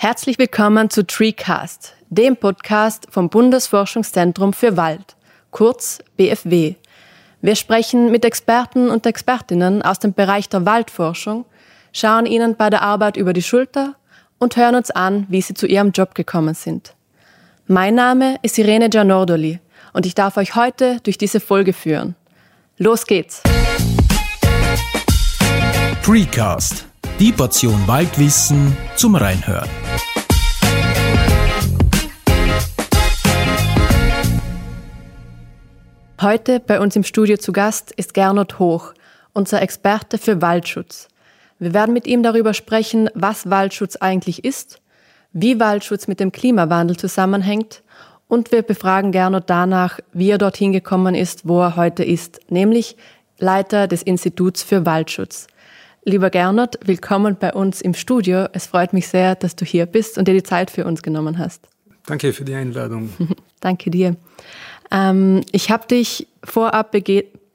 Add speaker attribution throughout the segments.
Speaker 1: Herzlich willkommen zu Treecast, dem Podcast vom Bundesforschungszentrum für Wald, kurz BFW. Wir sprechen mit Experten und Expertinnen aus dem Bereich der Waldforschung, schauen ihnen bei der Arbeit über die Schulter und hören uns an, wie sie zu ihrem Job gekommen sind. Mein Name ist Irene Gianordoli und ich darf euch heute durch diese Folge führen. Los geht's!
Speaker 2: Treecast, die Portion Waldwissen zum Reinhören.
Speaker 1: Heute bei uns im Studio zu Gast ist Gernot Hoch, unser Experte für Waldschutz. Wir werden mit ihm darüber sprechen, was Waldschutz eigentlich ist, wie Waldschutz mit dem Klimawandel zusammenhängt und wir befragen Gernot danach, wie er dorthin gekommen ist, wo er heute ist, nämlich Leiter des Instituts für Waldschutz. Lieber Gernot, willkommen bei uns im Studio. Es freut mich sehr, dass du hier bist und dir die Zeit für uns genommen hast.
Speaker 3: Danke für die Einladung.
Speaker 1: Danke dir. Ähm, ich habe dich vorab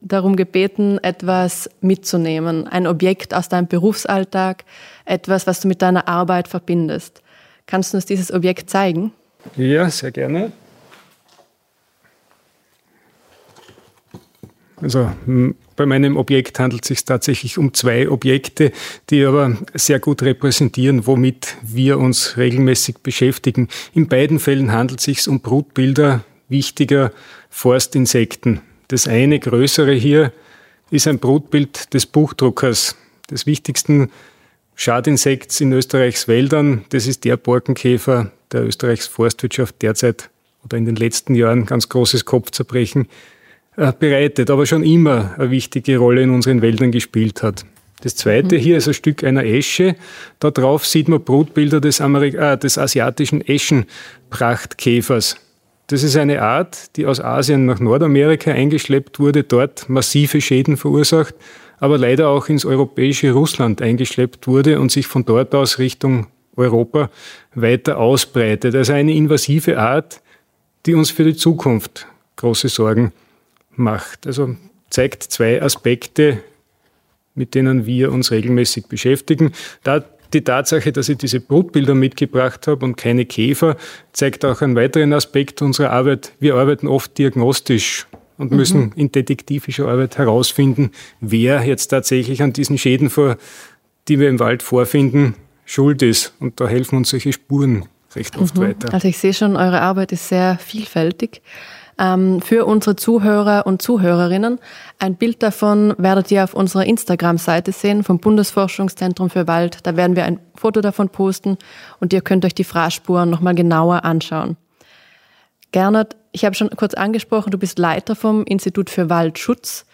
Speaker 1: darum gebeten, etwas mitzunehmen, ein Objekt aus deinem Berufsalltag, etwas, was du mit deiner Arbeit verbindest. Kannst du uns dieses Objekt zeigen?
Speaker 3: Ja, sehr gerne. Also bei meinem Objekt handelt es sich tatsächlich um zwei Objekte, die aber sehr gut repräsentieren, womit wir uns regelmäßig beschäftigen. In beiden Fällen handelt es sich um Brutbilder wichtiger Forstinsekten. Das eine größere hier ist ein Brutbild des Buchdruckers, des wichtigsten Schadinsekts in Österreichs Wäldern. Das ist der Borkenkäfer, der Österreichs Forstwirtschaft derzeit oder in den letzten Jahren ganz großes Kopfzerbrechen bereitet, aber schon immer eine wichtige Rolle in unseren Wäldern gespielt hat. Das zweite mhm. hier ist ein Stück einer Esche. Da drauf sieht man Brutbilder des, Amerik äh, des asiatischen Eschenprachtkäfers. Das ist eine Art, die aus Asien nach Nordamerika eingeschleppt wurde, dort massive Schäden verursacht, aber leider auch ins europäische Russland eingeschleppt wurde und sich von dort aus Richtung Europa weiter ausbreitet. Also eine invasive Art, die uns für die Zukunft große Sorgen macht. Also zeigt zwei Aspekte, mit denen wir uns regelmäßig beschäftigen. Da die Tatsache, dass ich diese Brutbilder mitgebracht habe und keine Käfer, zeigt auch einen weiteren Aspekt unserer Arbeit. Wir arbeiten oft diagnostisch und mhm. müssen in detektivischer Arbeit herausfinden, wer jetzt tatsächlich an diesen Schäden, vor, die wir im Wald vorfinden, schuld ist. Und da helfen uns solche Spuren recht oft mhm. weiter.
Speaker 1: Also ich sehe schon, eure Arbeit ist sehr vielfältig ähm, für unsere Zuhörer und Zuhörerinnen. Ein Bild davon werdet ihr auf unserer Instagram-Seite sehen vom Bundesforschungszentrum für Wald. Da werden wir ein Foto davon posten und ihr könnt euch die Fraßspuren nochmal genauer anschauen. Gernot, ich habe schon kurz angesprochen, du bist Leiter vom Institut für Waldschutz.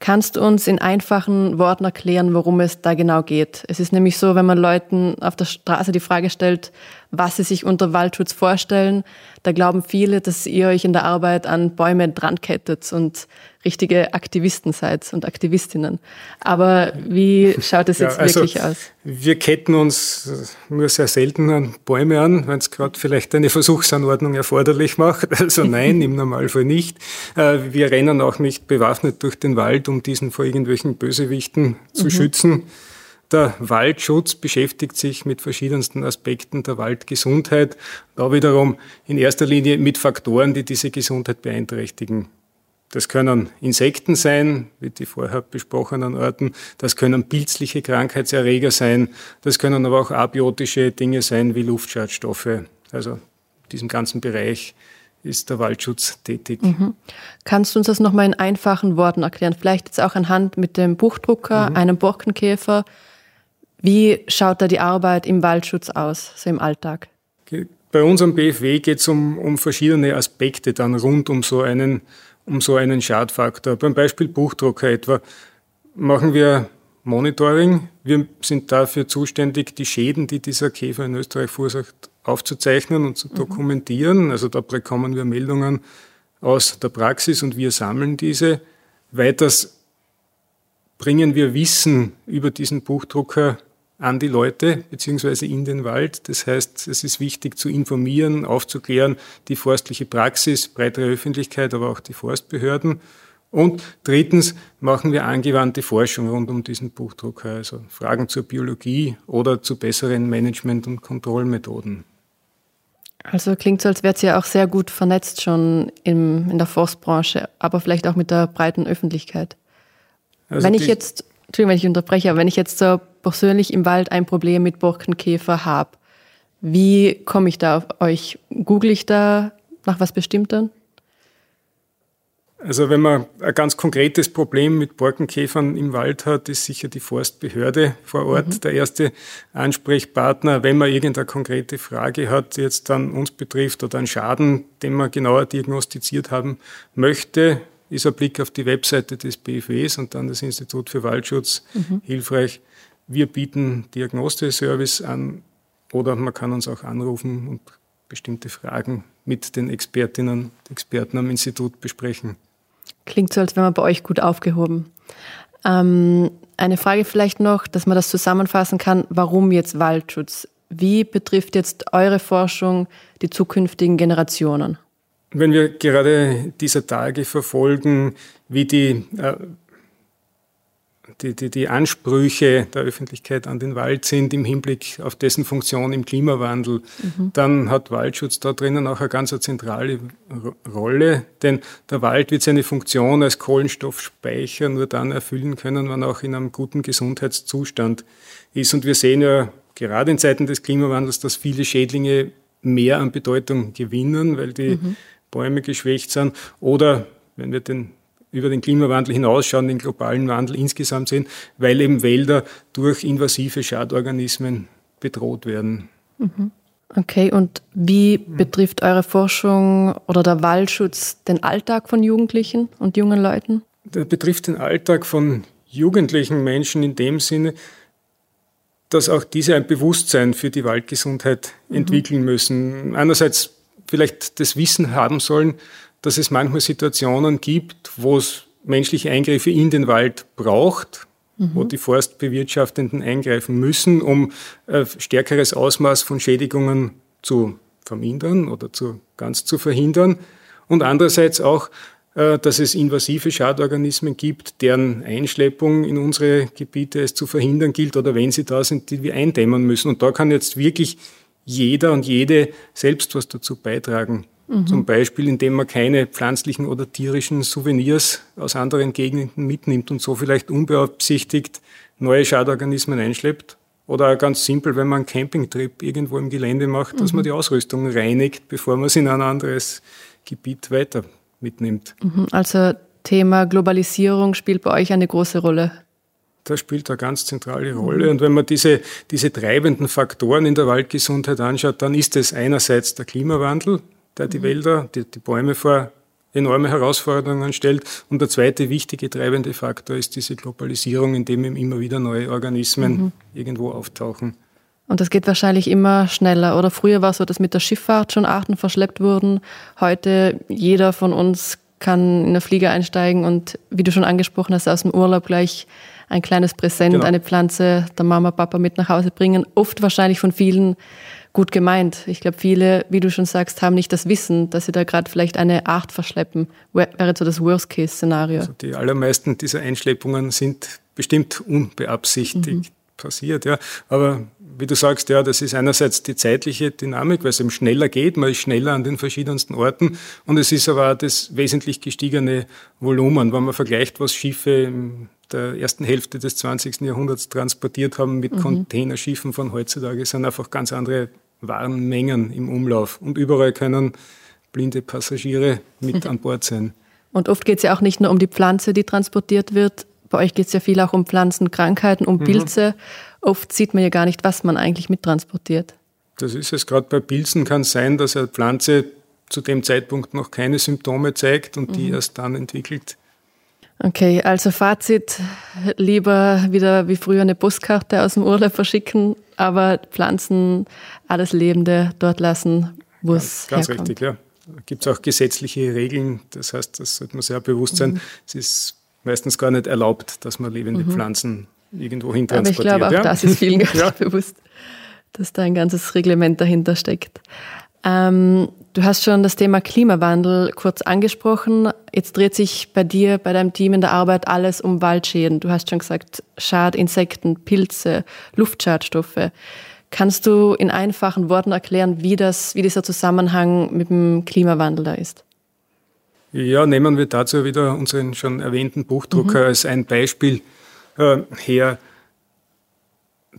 Speaker 1: Kannst du uns in einfachen Worten erklären, worum es da genau geht? Es ist nämlich so, wenn man Leuten auf der Straße die Frage stellt, was sie sich unter Waldschutz vorstellen, da glauben viele, dass ihr euch in der Arbeit an Bäume drankettet und richtige Aktivisten seid und Aktivistinnen. Aber wie schaut es jetzt ja, also wirklich aus?
Speaker 3: Wir ketten uns nur sehr selten an Bäume an, wenn es gerade vielleicht eine Versuchsanordnung erforderlich macht. Also nein, im Normalfall nicht. Äh, wir rennen auch nicht bewaffnet durch den Wald, um diesen vor irgendwelchen Bösewichten zu mhm. schützen. Der Waldschutz beschäftigt sich mit verschiedensten Aspekten der Waldgesundheit, da wiederum in erster Linie mit Faktoren, die diese Gesundheit beeinträchtigen. Das können Insekten sein, wie die vorher besprochenen Arten. Das können pilzliche Krankheitserreger sein. Das können aber auch abiotische Dinge sein, wie Luftschadstoffe. Also in diesem ganzen Bereich ist der Waldschutz tätig. Mhm.
Speaker 1: Kannst du uns das nochmal in einfachen Worten erklären? Vielleicht jetzt auch anhand mit dem Buchdrucker, mhm. einem Borkenkäfer. Wie schaut da die Arbeit im Waldschutz aus, so im Alltag?
Speaker 3: Bei unserem BFW geht es um, um verschiedene Aspekte dann rund um so einen um so einen Schadfaktor. Beim Beispiel Buchdrucker etwa machen wir Monitoring. Wir sind dafür zuständig, die Schäden, die dieser Käfer in Österreich verursacht, aufzuzeichnen und zu mhm. dokumentieren. Also da bekommen wir Meldungen aus der Praxis und wir sammeln diese. Weiters bringen wir Wissen über diesen Buchdrucker an die Leute beziehungsweise in den Wald. Das heißt, es ist wichtig zu informieren, aufzuklären, die forstliche Praxis, breitere Öffentlichkeit, aber auch die Forstbehörden. Und drittens machen wir angewandte Forschung rund um diesen Buchdrucker, also Fragen zur Biologie oder zu besseren Management- und Kontrollmethoden.
Speaker 1: Also klingt so, als wärt ihr auch sehr gut vernetzt schon im, in der Forstbranche, aber vielleicht auch mit der breiten Öffentlichkeit. Also wenn ich jetzt, Entschuldigung, wenn ich unterbreche, aber wenn ich jetzt so persönlich im Wald ein Problem mit Borkenkäfer habe, wie komme ich da auf euch? Google ich da nach was Bestimmtem?
Speaker 3: Also wenn man ein ganz konkretes Problem mit Borkenkäfern im Wald hat, ist sicher die Forstbehörde vor Ort mhm. der erste Ansprechpartner. Wenn man irgendeine konkrete Frage hat, die jetzt dann uns betrifft oder einen Schaden, den man genauer diagnostiziert haben möchte, ist ein Blick auf die Webseite des BFWs und dann das Institut für Waldschutz mhm. hilfreich. Wir bieten Diagnoseservice an oder man kann uns auch anrufen und bestimmte Fragen mit den Expertinnen und Experten am Institut besprechen.
Speaker 1: Klingt so, als wäre man bei euch gut aufgehoben. Ähm, eine Frage vielleicht noch, dass man das zusammenfassen kann. Warum jetzt Waldschutz? Wie betrifft jetzt eure Forschung die zukünftigen Generationen?
Speaker 3: Wenn wir gerade dieser Tage verfolgen, wie die äh, die, die, die Ansprüche der Öffentlichkeit an den Wald sind im Hinblick auf dessen Funktion im Klimawandel, mhm. dann hat Waldschutz da drinnen auch eine ganz zentrale Rolle, denn der Wald wird seine Funktion als Kohlenstoffspeicher nur dann erfüllen können, wenn er auch in einem guten Gesundheitszustand ist. Und wir sehen ja gerade in Zeiten des Klimawandels, dass viele Schädlinge mehr an Bedeutung gewinnen, weil die mhm. Bäume geschwächt sind. Oder wenn wir den über den Klimawandel hinausschauen, den globalen Wandel insgesamt sehen, weil eben Wälder durch invasive Schadorganismen bedroht werden.
Speaker 1: Mhm. Okay, und wie betrifft eure Forschung oder der Waldschutz den Alltag von Jugendlichen und jungen Leuten?
Speaker 3: Der betrifft den Alltag von jugendlichen Menschen in dem Sinne, dass auch diese ein Bewusstsein für die Waldgesundheit mhm. entwickeln müssen. Einerseits vielleicht das Wissen haben sollen, dass es manchmal Situationen gibt, wo es menschliche Eingriffe in den Wald braucht, mhm. wo die Forstbewirtschaftenden eingreifen müssen, um ein stärkeres Ausmaß von Schädigungen zu vermindern oder zu, ganz zu verhindern. Und andererseits auch, äh, dass es invasive Schadorganismen gibt, deren Einschleppung in unsere Gebiete es zu verhindern gilt oder wenn sie da sind, die wir eindämmen müssen. Und da kann jetzt wirklich jeder und jede selbst was dazu beitragen. Mhm. Zum Beispiel, indem man keine pflanzlichen oder tierischen Souvenirs aus anderen Gegenden mitnimmt und so vielleicht unbeabsichtigt neue Schadorganismen einschleppt. Oder ganz simpel, wenn man einen Campingtrip irgendwo im Gelände macht, dass man mhm. die Ausrüstung reinigt, bevor man sie in ein anderes Gebiet weiter mitnimmt.
Speaker 1: Mhm. Also Thema Globalisierung spielt bei euch eine große Rolle.
Speaker 3: Das spielt eine ganz zentrale Rolle. Und wenn man diese, diese treibenden Faktoren in der Waldgesundheit anschaut, dann ist es einerseits der Klimawandel, der die Wälder, die, die Bäume vor enorme Herausforderungen stellt. Und der zweite wichtige treibende Faktor ist diese Globalisierung, in dem immer wieder neue Organismen mhm. irgendwo auftauchen.
Speaker 1: Und das geht wahrscheinlich immer schneller. Oder früher war es so, dass mit der Schifffahrt schon Arten verschleppt wurden. Heute jeder von uns kann in eine Flieger einsteigen und wie du schon angesprochen hast, aus dem Urlaub gleich ein kleines Präsent, genau. eine Pflanze der Mama, Papa mit nach Hause bringen. Oft wahrscheinlich von vielen gut gemeint. Ich glaube, viele, wie du schon sagst, haben nicht das Wissen, dass sie da gerade vielleicht eine Art verschleppen. Wäre so das Worst-Case-Szenario. Also
Speaker 3: die allermeisten dieser Einschleppungen sind bestimmt unbeabsichtigt mhm. Passiert, ja. Aber wie du sagst, ja, das ist einerseits die zeitliche Dynamik, weil es eben schneller geht, man ist schneller an den verschiedensten Orten und es ist aber auch das wesentlich gestiegene Volumen, wenn man vergleicht, was Schiffe in der ersten Hälfte des 20. Jahrhunderts transportiert haben mit mhm. Containerschiffen von heutzutage, sind einfach ganz andere Warenmengen im Umlauf und überall können blinde Passagiere mit an Bord sein.
Speaker 1: Und oft geht es ja auch nicht nur um die Pflanze, die transportiert wird. Bei euch geht es ja viel auch um Pflanzenkrankheiten, um mhm. Pilze. Oft sieht man ja gar nicht, was man eigentlich mittransportiert.
Speaker 3: Das ist es. Gerade bei Pilzen kann es sein, dass eine Pflanze zu dem Zeitpunkt noch keine Symptome zeigt und die mhm. erst dann entwickelt.
Speaker 1: Okay, also Fazit, lieber wieder wie früher eine Buskarte aus dem Urlaub verschicken, aber Pflanzen, alles Lebende dort lassen, wo es
Speaker 3: Ganz herkommt. richtig, ja. Gibt es auch gesetzliche Regeln, das heißt, das sollte man sehr bewusst sein. Mhm. Es ist meistens gar nicht erlaubt, dass man lebende mhm. Pflanzen irgendwo hin transportiert.
Speaker 1: Aber ich glaube, auch ja? das ist vielen gar nicht bewusst, dass da ein ganzes Reglement dahinter steckt. Ähm, du hast schon das Thema Klimawandel kurz angesprochen. Jetzt dreht sich bei dir, bei deinem Team in der Arbeit alles um Waldschäden. Du hast schon gesagt, Schadinsekten, Pilze, Luftschadstoffe. Kannst du in einfachen Worten erklären, wie, das, wie dieser Zusammenhang mit dem Klimawandel da ist?
Speaker 3: Ja, nehmen wir dazu wieder unseren schon erwähnten Buchdrucker mhm. als ein Beispiel äh, her.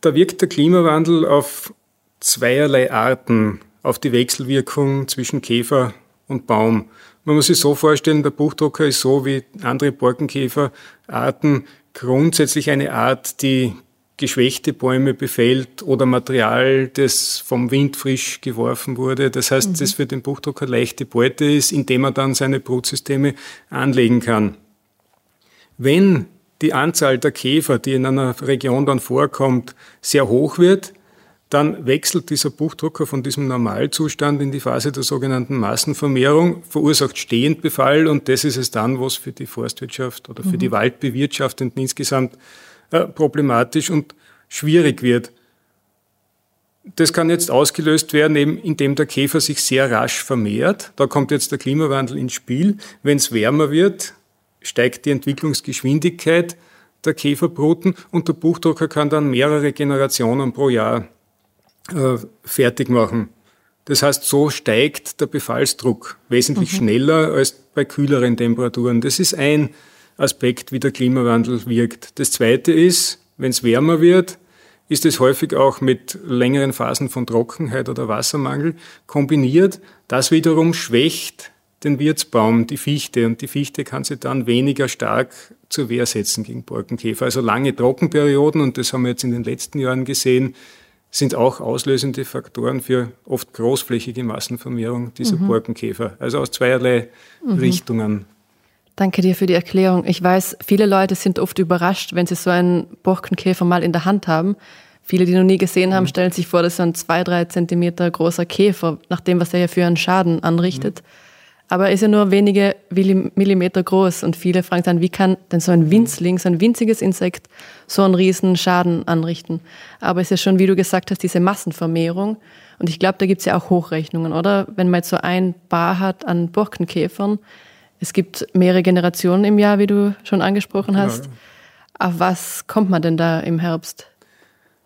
Speaker 3: Da wirkt der Klimawandel auf zweierlei Arten auf die Wechselwirkung zwischen Käfer und Baum. Man muss sich so vorstellen, der Buchdrucker ist so wie andere Borkenkäferarten grundsätzlich eine Art, die geschwächte Bäume befällt oder Material, das vom Wind frisch geworfen wurde. Das heißt, mhm. das für den Buchdrucker leichte Beute ist, indem er dann seine Brutsysteme anlegen kann. Wenn die Anzahl der Käfer, die in einer Region dann vorkommt, sehr hoch wird, dann wechselt dieser Buchdrucker von diesem Normalzustand in die Phase der sogenannten Massenvermehrung, verursacht Stehendbefall und das ist es dann, was für die Forstwirtschaft oder für mhm. die Waldbewirtschaftenden insgesamt äh, problematisch und schwierig wird. Das kann jetzt ausgelöst werden, eben indem der Käfer sich sehr rasch vermehrt. Da kommt jetzt der Klimawandel ins Spiel. Wenn es wärmer wird, steigt die Entwicklungsgeschwindigkeit der Käferbruten und der Buchdrucker kann dann mehrere Generationen pro Jahr äh, fertig machen. Das heißt, so steigt der Befallsdruck wesentlich mhm. schneller als bei kühleren Temperaturen. Das ist ein Aspekt, wie der Klimawandel wirkt. Das zweite ist, wenn es wärmer wird, ist es häufig auch mit längeren Phasen von Trockenheit oder Wassermangel kombiniert. Das wiederum schwächt den Wirtsbaum, die Fichte, und die Fichte kann sich dann weniger stark zur Wehr setzen gegen Borkenkäfer. Also lange Trockenperioden, und das haben wir jetzt in den letzten Jahren gesehen, sind auch auslösende Faktoren für oft großflächige Massenvermehrung dieser mhm. Borkenkäfer. Also aus zweierlei mhm. Richtungen.
Speaker 1: Danke dir für die Erklärung. Ich weiß, viele Leute sind oft überrascht, wenn sie so einen Borkenkäfer mal in der Hand haben. Viele, die noch nie gesehen haben, mhm. stellen sich vor, das ist ein zwei, drei Zentimeter großer Käfer, nach dem, was er ja für einen Schaden anrichtet. Mhm. Aber er ist ja nur wenige Millimeter groß und viele fragen dann, wie kann denn so ein Winzling, so ein winziges Insekt so einen riesen Schaden anrichten? Aber es ist ja schon, wie du gesagt hast, diese Massenvermehrung. Und ich glaube, da gibt es ja auch Hochrechnungen, oder? Wenn man jetzt so ein Bar hat an Borkenkäfern, es gibt mehrere Generationen im Jahr, wie du schon angesprochen hast. Ja. Auf was kommt man denn da im Herbst?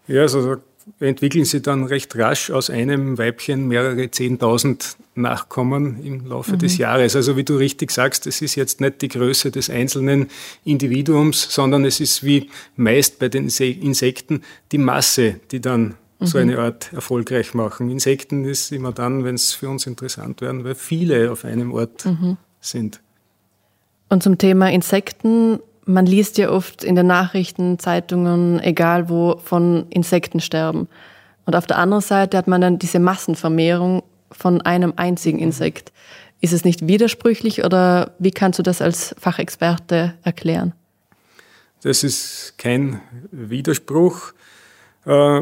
Speaker 3: Ja, also entwickeln sie dann recht rasch aus einem Weibchen mehrere Zehntausend Nachkommen im Laufe mhm. des Jahres. Also wie du richtig sagst, es ist jetzt nicht die Größe des einzelnen Individuums, sondern es ist wie meist bei den Insekten die Masse, die dann mhm. so eine Art erfolgreich machen. Insekten ist immer dann, wenn es für uns interessant werden, weil viele auf einem Ort mhm. Sind.
Speaker 1: Und zum Thema Insekten man liest ja oft in den Nachrichten, Zeitungen, egal wo, von Insektensterben. Und auf der anderen Seite hat man dann diese Massenvermehrung von einem einzigen Insekt. Ist es nicht widersprüchlich oder wie kannst du das als Fachexperte erklären?
Speaker 3: Das ist kein Widerspruch. Äh,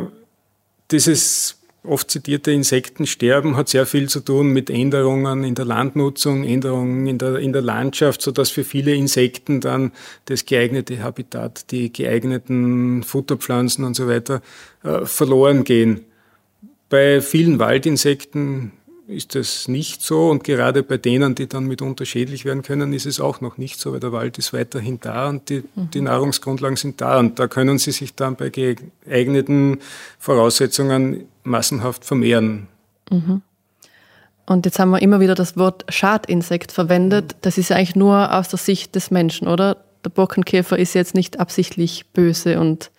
Speaker 3: dieses oft zitierte Insektensterben hat sehr viel zu tun mit Änderungen in der Landnutzung, Änderungen in der, in der Landschaft, sodass für viele Insekten dann das geeignete Habitat, die geeigneten Futterpflanzen und so weiter äh, verloren gehen. Bei vielen Waldinsekten ist das nicht so und gerade bei denen, die dann mitunter schädlich werden können, ist es auch noch nicht so, weil der Wald ist weiterhin da und die, mhm. die Nahrungsgrundlagen sind da und da können sie sich dann bei geeigneten Voraussetzungen massenhaft vermehren.
Speaker 1: Mhm. Und jetzt haben wir immer wieder das Wort Schadinsekt verwendet. Das ist ja eigentlich nur aus der Sicht des Menschen, oder? Der Borkenkäfer ist jetzt nicht absichtlich böse und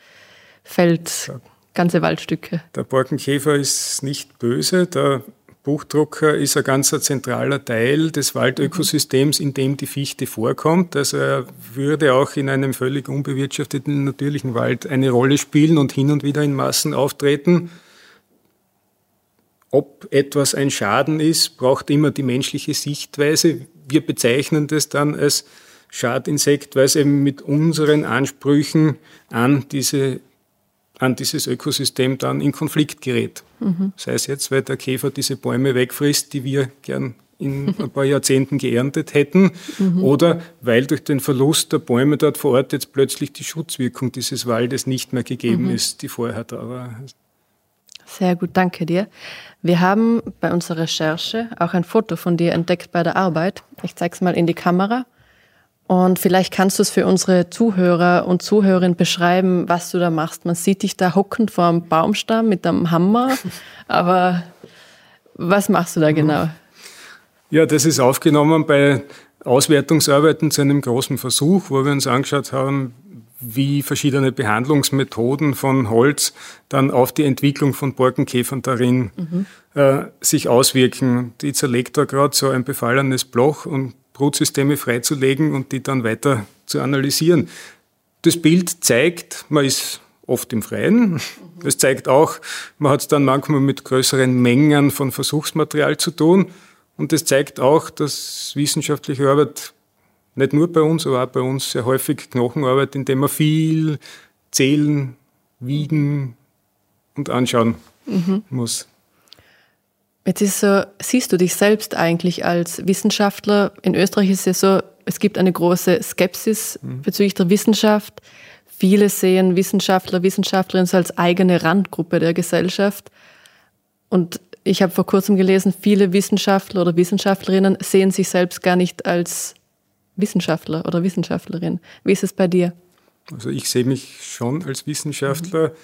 Speaker 1: fällt ganze Waldstücke.
Speaker 3: Der Borkenkäfer ist nicht böse. Der Buchdrucker ist ein ganz zentraler Teil des Waldökosystems, in dem die Fichte vorkommt. Also er würde auch in einem völlig unbewirtschafteten natürlichen Wald eine Rolle spielen und hin und wieder in Massen auftreten. Ob etwas ein Schaden ist, braucht immer die menschliche Sichtweise. Wir bezeichnen das dann als Schadinsekt, weil es eben mit unseren Ansprüchen an diese an dieses Ökosystem dann in Konflikt gerät. Mhm. Sei es jetzt, weil der Käfer diese Bäume wegfrisst, die wir gern in ein paar Jahrzehnten geerntet hätten, mhm. oder weil durch den Verlust der Bäume dort vor Ort jetzt plötzlich die Schutzwirkung dieses Waldes nicht mehr gegeben mhm. ist, die vorher da war.
Speaker 1: Sehr gut, danke dir. Wir haben bei unserer Recherche auch ein Foto von dir entdeckt bei der Arbeit. Ich zeige es mal in die Kamera. Und vielleicht kannst du es für unsere Zuhörer und Zuhörerinnen beschreiben, was du da machst. Man sieht dich da hockend vor einem Baumstamm mit einem Hammer, aber was machst du da genau?
Speaker 3: Ja, das ist aufgenommen bei Auswertungsarbeiten zu einem großen Versuch, wo wir uns angeschaut haben, wie verschiedene Behandlungsmethoden von Holz dann auf die Entwicklung von Borkenkäfern darin mhm. äh, sich auswirken. Die zerlegt da gerade so ein befallenes Bloch, um Brutsysteme freizulegen und die dann weiter zu analysieren. Das Bild zeigt, man ist oft im Freien. Mhm. Es zeigt auch, man hat es dann manchmal mit größeren Mengen von Versuchsmaterial zu tun. Und es zeigt auch, dass wissenschaftliche Arbeit nicht nur bei uns, aber auch bei uns sehr häufig Knochenarbeit, indem wir viel zählen, wiegen und anschauen mhm. muss.
Speaker 1: Jetzt ist so, siehst du dich selbst eigentlich als Wissenschaftler? In Österreich ist es so, es gibt eine große Skepsis mhm. bezüglich der Wissenschaft. Viele sehen Wissenschaftler, Wissenschaftlerinnen so als eigene Randgruppe der Gesellschaft. Und ich habe vor kurzem gelesen, viele Wissenschaftler oder Wissenschaftlerinnen sehen sich selbst gar nicht als Wissenschaftler oder Wissenschaftlerin. Wie ist es bei dir?
Speaker 3: Also ich sehe mich schon als Wissenschaftler.
Speaker 1: Ich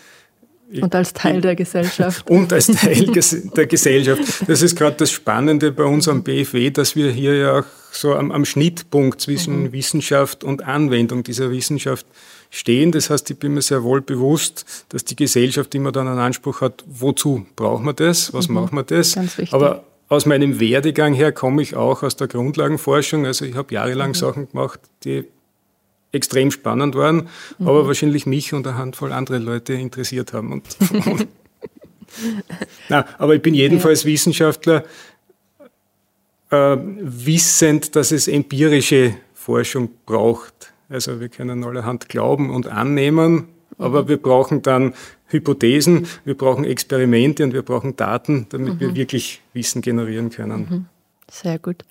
Speaker 1: und als Teil der Gesellschaft.
Speaker 3: Und als Teil der Gesellschaft. Das ist gerade das Spannende bei uns am BFW, dass wir hier ja auch so am, am Schnittpunkt zwischen mhm. Wissenschaft und Anwendung dieser Wissenschaft stehen. Das heißt, ich bin mir sehr wohl bewusst, dass die Gesellschaft immer dann einen Anspruch hat, wozu brauchen wir das, was mhm. machen wir das. Ganz wichtig. Aber aus meinem Werdegang her komme ich auch aus der Grundlagenforschung. Also ich habe jahrelang mhm. Sachen gemacht, die extrem spannend waren, mhm. aber wahrscheinlich mich und eine Handvoll andere Leute interessiert haben. Und, Na, aber ich bin jedenfalls ja. Wissenschaftler, äh, wissend, dass es empirische Forschung braucht. Also wir können allerhand glauben und annehmen, aber mhm. wir brauchen dann Hypothesen, wir brauchen Experimente und wir brauchen Daten, damit mhm. wir wirklich Wissen generieren können. Mhm.
Speaker 1: Sehr gut.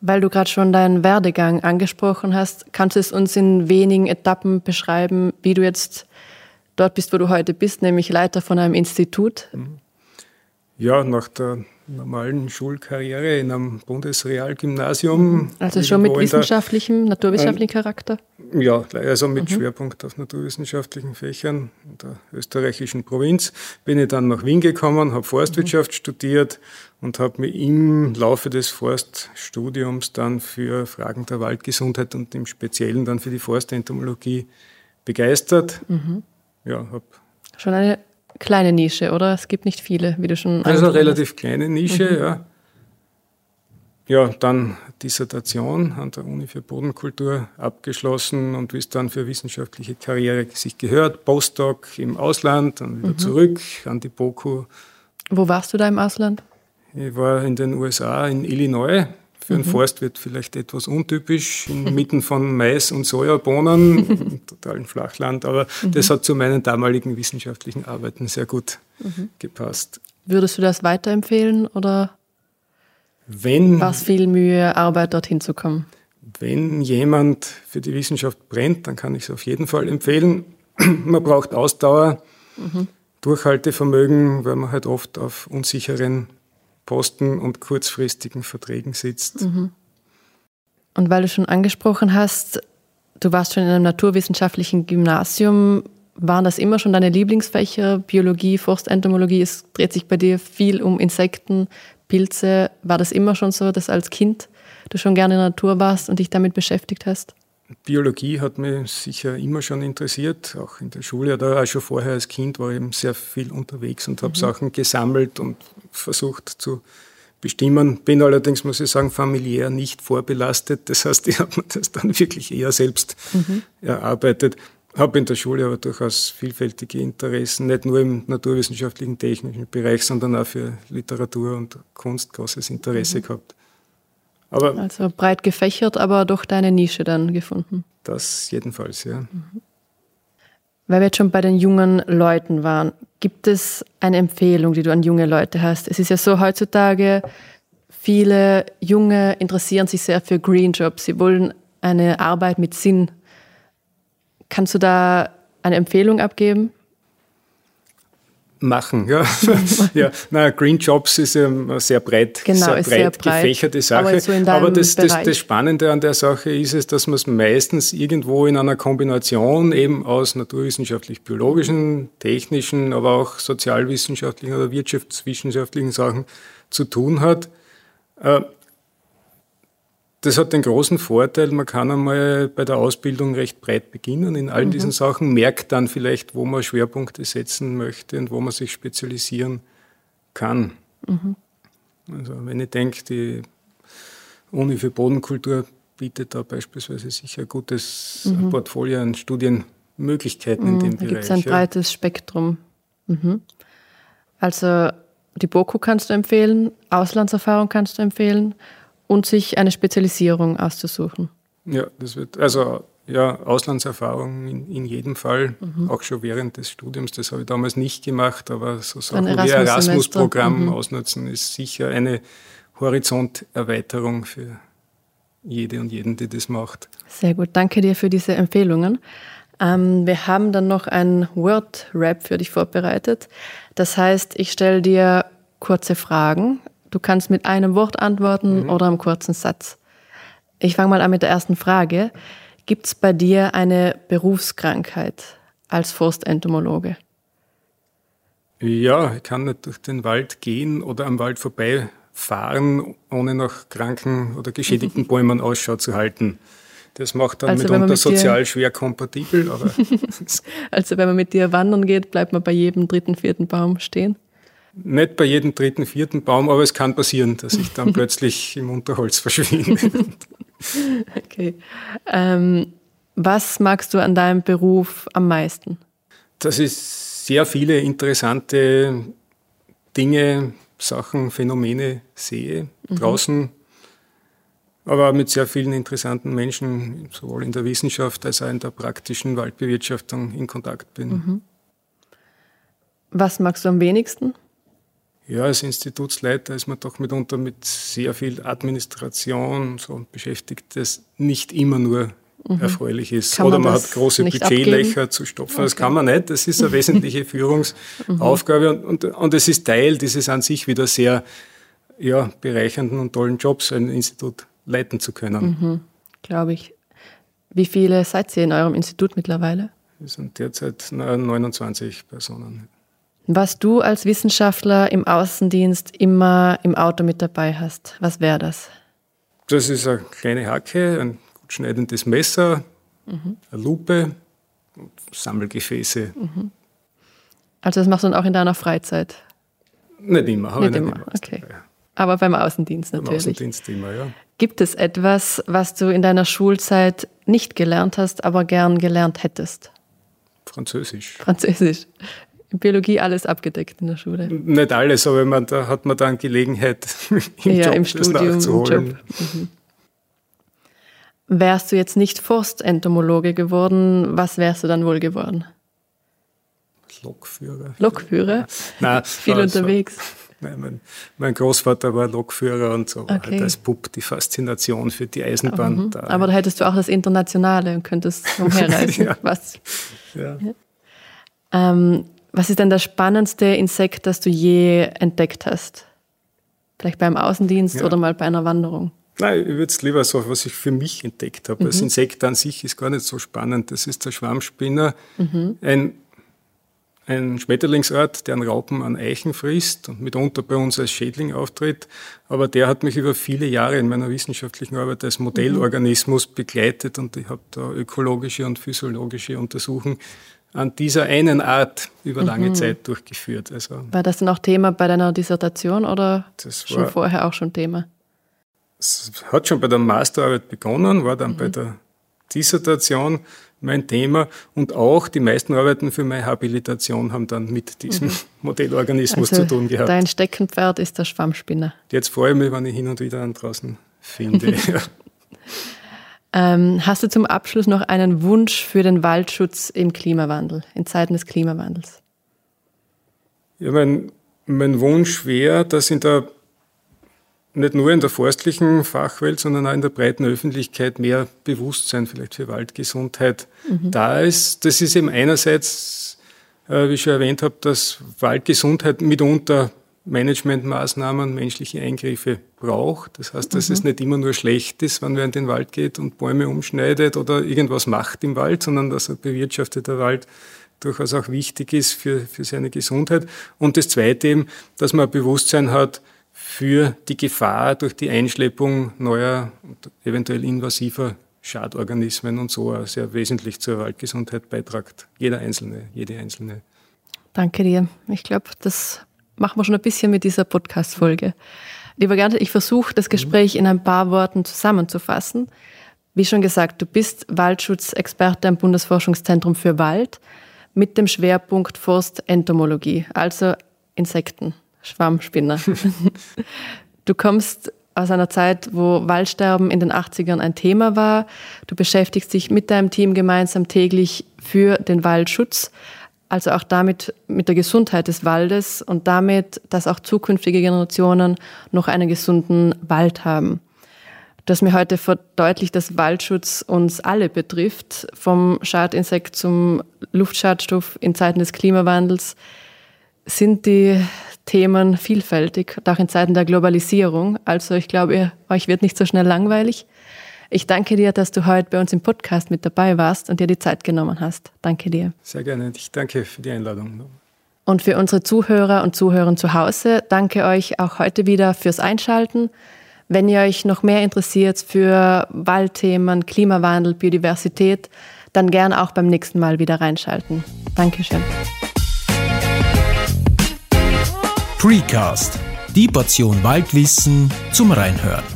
Speaker 1: Weil du gerade schon deinen Werdegang angesprochen hast, kannst du es uns in wenigen Etappen beschreiben, wie du jetzt dort bist, wo du heute bist, nämlich Leiter von einem Institut? Mhm.
Speaker 3: Ja, nach der normalen Schulkarriere in einem Bundesrealgymnasium.
Speaker 1: Also schon mit wissenschaftlichem, naturwissenschaftlichem Charakter?
Speaker 3: Ja, also mit mhm. Schwerpunkt auf naturwissenschaftlichen Fächern in der österreichischen Provinz. Bin ich dann nach Wien gekommen, habe Forstwirtschaft mhm. studiert und habe mich im Laufe des Forststudiums dann für Fragen der Waldgesundheit und im Speziellen dann für die Forstentomologie begeistert. Mhm. Ja,
Speaker 1: habe Schon eine kleine Nische, oder? Es gibt nicht viele, wie du schon
Speaker 3: Also eine relativ hast. kleine Nische, mhm. ja. Ja, dann Dissertation an der Uni für Bodenkultur abgeschlossen und wie es dann für wissenschaftliche Karriere sich gehört, Postdoc im Ausland, dann wieder mhm. zurück an die BOKU.
Speaker 1: Wo warst du da im Ausland?
Speaker 3: Ich war in den USA, in Illinois, für einen mhm. Forstwirt vielleicht etwas untypisch, inmitten von Mais und Sojabohnen, totalen Flachland, aber mhm. das hat zu meinen damaligen wissenschaftlichen Arbeiten sehr gut mhm. gepasst.
Speaker 1: Würdest du das weiterempfehlen oder war es viel Mühe, Arbeit dorthin zu kommen?
Speaker 3: Wenn jemand für die Wissenschaft brennt, dann kann ich es auf jeden Fall empfehlen. Man braucht Ausdauer, mhm. Durchhaltevermögen, weil man halt oft auf unsicheren Posten und kurzfristigen Verträgen sitzt. Mhm.
Speaker 1: Und weil du schon angesprochen hast, du warst schon in einem naturwissenschaftlichen Gymnasium, waren das immer schon deine Lieblingsfächer? Biologie, Forstentomologie, es dreht sich bei dir viel um Insekten, Pilze. War das immer schon so, dass als Kind du schon gerne in der Natur warst und dich damit beschäftigt hast?
Speaker 3: Biologie hat mich sicher immer schon interessiert, auch in der Schule oder auch schon vorher als Kind war ich eben sehr viel unterwegs und habe mhm. Sachen gesammelt und versucht zu bestimmen. Bin allerdings, muss ich sagen, familiär nicht vorbelastet. Das heißt, ich habe mir das dann wirklich eher selbst mhm. erarbeitet. Habe in der Schule aber durchaus vielfältige Interessen, nicht nur im naturwissenschaftlichen, technischen Bereich, sondern auch für Literatur und Kunst großes Interesse mhm. gehabt.
Speaker 1: Aber also breit gefächert, aber doch deine Nische dann gefunden.
Speaker 3: Das jedenfalls, ja. Mhm.
Speaker 1: Weil wir jetzt schon bei den jungen Leuten waren, gibt es eine Empfehlung, die du an junge Leute hast? Es ist ja so heutzutage, viele Junge interessieren sich sehr für Green Jobs. Sie wollen eine Arbeit mit Sinn. Kannst du da eine Empfehlung abgeben?
Speaker 3: Machen. Ja, ja. Na, Green Jobs ist ja sehr breit,
Speaker 1: genau,
Speaker 3: sehr breit,
Speaker 1: sehr breit
Speaker 3: gefächerte Sache. Aber, so Aber das, das, das, Spannende an der Sache ist es, dass man es meistens irgendwo in einer Kombination eben aus naturwissenschaftlich-biologischen, technischen, aber auch sozialwissenschaftlichen oder wirtschaftswissenschaftlichen Sachen zu tun hat. Äh, das hat den großen Vorteil, man kann einmal bei der Ausbildung recht breit beginnen in all mhm. diesen Sachen, merkt dann vielleicht, wo man Schwerpunkte setzen möchte und wo man sich spezialisieren kann. Mhm. Also wenn ich denke, die Uni für Bodenkultur bietet da beispielsweise sicher ein gutes mhm. Portfolio an Studienmöglichkeiten in mhm, dem da Bereich. Da
Speaker 1: gibt es ein breites Spektrum. Mhm. Also die BOKU kannst du empfehlen, Auslandserfahrung kannst du empfehlen und sich eine Spezialisierung auszusuchen.
Speaker 3: Ja, das wird, also ja, Auslandserfahrung in, in jedem Fall, mhm. auch schon während des Studiums. Das habe ich damals nicht gemacht, aber so Sachen wie Erasmus-Programm mhm. ausnutzen ist sicher eine Horizonterweiterung für jede und jeden, die das macht.
Speaker 1: Sehr gut, danke dir für diese Empfehlungen. Ähm, wir haben dann noch ein Word-Rap für dich vorbereitet. Das heißt, ich stelle dir kurze Fragen Du kannst mit einem Wort antworten mhm. oder einem kurzen Satz. Ich fange mal an mit der ersten Frage. Gibt es bei dir eine Berufskrankheit als Forstentomologe?
Speaker 3: Ja, ich kann nicht durch den Wald gehen oder am Wald vorbeifahren, ohne nach kranken oder geschädigten Bäumen Ausschau zu halten. Das macht dann also mitunter mit sozial schwer kompatibel.
Speaker 1: Also wenn man mit dir wandern geht, bleibt man bei jedem dritten, vierten Baum stehen?
Speaker 3: Nicht bei jedem dritten, vierten Baum, aber es kann passieren, dass ich dann plötzlich im Unterholz verschwinde.
Speaker 1: okay. Ähm, was magst du an deinem Beruf am meisten?
Speaker 3: Dass ich sehr viele interessante Dinge, Sachen, Phänomene sehe mhm. draußen, aber mit sehr vielen interessanten Menschen, sowohl in der Wissenschaft als auch in der praktischen Waldbewirtschaftung in Kontakt bin. Mhm.
Speaker 1: Was magst du am wenigsten?
Speaker 3: Ja, als Institutsleiter ist man doch mitunter mit sehr viel Administration so beschäftigt, das nicht immer nur mhm. erfreulich ist. Kann Oder man, man hat große Budgetlöcher zu stopfen. Okay. Das kann man nicht. Das ist eine wesentliche Führungsaufgabe und, und, und es ist Teil dieses an sich wieder sehr ja, bereichernden und tollen Jobs, ein Institut leiten zu können.
Speaker 1: Mhm. Glaube ich. Wie viele seid ihr in eurem Institut mittlerweile?
Speaker 3: Wir sind derzeit 29 Personen.
Speaker 1: Was du als Wissenschaftler im Außendienst immer im Auto mit dabei hast, was wäre das?
Speaker 3: Das ist eine kleine Hacke, ein gut schneidendes Messer, mhm. eine Lupe und Sammelgefäße. Mhm.
Speaker 1: Also das machst du dann auch in deiner Freizeit?
Speaker 3: Nicht immer, habe nicht, ich nicht immer.
Speaker 1: immer okay. Aber beim Außendienst natürlich. Beim
Speaker 3: Außendienst immer, ja.
Speaker 1: Gibt es etwas, was du in deiner Schulzeit nicht gelernt hast, aber gern gelernt hättest?
Speaker 3: Französisch.
Speaker 1: Französisch. Biologie alles abgedeckt in der Schule?
Speaker 3: Nicht alles, aber man, da hat man dann Gelegenheit,
Speaker 1: im ja, Job im Studium, nachzuholen. Job. Mhm. Wärst du jetzt nicht Forstentomologe geworden, was wärst du dann wohl geworden?
Speaker 3: Lokführer.
Speaker 1: Lokführer?
Speaker 3: Nein,
Speaker 1: viel unterwegs.
Speaker 3: Nein, mein, mein, Großvater war Lokführer und so okay. hat als Bub die Faszination für die Eisenbahn.
Speaker 1: Mhm. Da. Aber da hättest du auch das Internationale und könntest umherreisen. ja. Was? Ja. ja. Ähm, was ist denn das spannendste Insekt, das du je entdeckt hast? Vielleicht beim Außendienst ja. oder mal bei einer Wanderung?
Speaker 3: Nein, ich würde es lieber so, was ich für mich entdeckt habe. Mhm. Das Insekt an sich ist gar nicht so spannend. Das ist der Schwammspinner, mhm. ein, ein Schmetterlingsart, der an Raupen an Eichen frisst und mitunter bei uns als Schädling auftritt. Aber der hat mich über viele Jahre in meiner wissenschaftlichen Arbeit als Modellorganismus begleitet und ich habe da ökologische und physiologische Untersuchungen an dieser einen Art über lange mhm. Zeit durchgeführt.
Speaker 1: Also, war das dann auch Thema bei deiner Dissertation oder schon war, vorher auch schon Thema?
Speaker 3: Es hat schon bei der Masterarbeit begonnen, war dann mhm. bei der Dissertation mein Thema und auch die meisten Arbeiten für meine Habilitation haben dann mit diesem mhm. Modellorganismus also zu tun gehabt.
Speaker 1: Dein Steckenpferd ist der Schwammspinner.
Speaker 3: Jetzt freue ich mich, wenn ich hin und wieder einen draußen finde.
Speaker 1: Ähm, hast du zum Abschluss noch einen Wunsch für den Waldschutz im Klimawandel, in Zeiten des Klimawandels?
Speaker 3: Ja, mein, mein Wunsch wäre, dass in der, nicht nur in der forstlichen Fachwelt, sondern auch in der breiten Öffentlichkeit mehr Bewusstsein vielleicht für Waldgesundheit mhm. da ist. Das ist eben einerseits äh, wie ich schon erwähnt habe, dass Waldgesundheit mitunter Managementmaßnahmen, menschliche Eingriffe braucht. Das heißt, dass mhm. es nicht immer nur schlecht ist, wenn wer in den Wald geht und Bäume umschneidet oder irgendwas macht im Wald, sondern dass ein bewirtschafteter Wald durchaus auch wichtig ist für, für seine Gesundheit. Und das Zweite eben, dass man ein Bewusstsein hat für die Gefahr durch die Einschleppung neuer und eventuell invasiver Schadorganismen und so sehr wesentlich zur Waldgesundheit beitragt. Jeder Einzelne, jede Einzelne.
Speaker 1: Danke dir. Ich glaube, das machen wir schon ein bisschen mit dieser Podcast-Folge. Lieber Gerd, ich versuche das Gespräch in ein paar Worten zusammenzufassen. Wie schon gesagt, du bist Waldschutzexperte am Bundesforschungszentrum für Wald mit dem Schwerpunkt Forstentomologie, also Insekten, Schwammspinner. du kommst aus einer Zeit, wo Waldsterben in den 80ern ein Thema war. Du beschäftigst dich mit deinem Team gemeinsam täglich für den Waldschutz, also auch damit mit der Gesundheit des Waldes und damit, dass auch zukünftige Generationen noch einen gesunden Wald haben. Du hast mir heute verdeutlicht, dass Waldschutz uns alle betrifft, vom Schadinsekt zum Luftschadstoff in Zeiten des Klimawandels sind die Themen vielfältig, auch in Zeiten der Globalisierung. Also ich glaube, euch wird nicht so schnell langweilig. Ich danke dir, dass du heute bei uns im Podcast mit dabei warst und dir die Zeit genommen hast. Danke dir.
Speaker 3: Sehr gerne. Ich danke für die Einladung.
Speaker 1: Und für unsere Zuhörer und Zuhörer zu Hause, danke euch auch heute wieder fürs Einschalten. Wenn ihr euch noch mehr interessiert für Waldthemen, Klimawandel, Biodiversität, dann gern auch beim nächsten Mal wieder reinschalten. Dankeschön.
Speaker 2: Precast, die Portion Waldwissen zum Reinhören.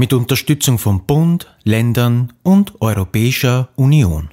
Speaker 2: Mit Unterstützung von Bund, Ländern und Europäischer Union.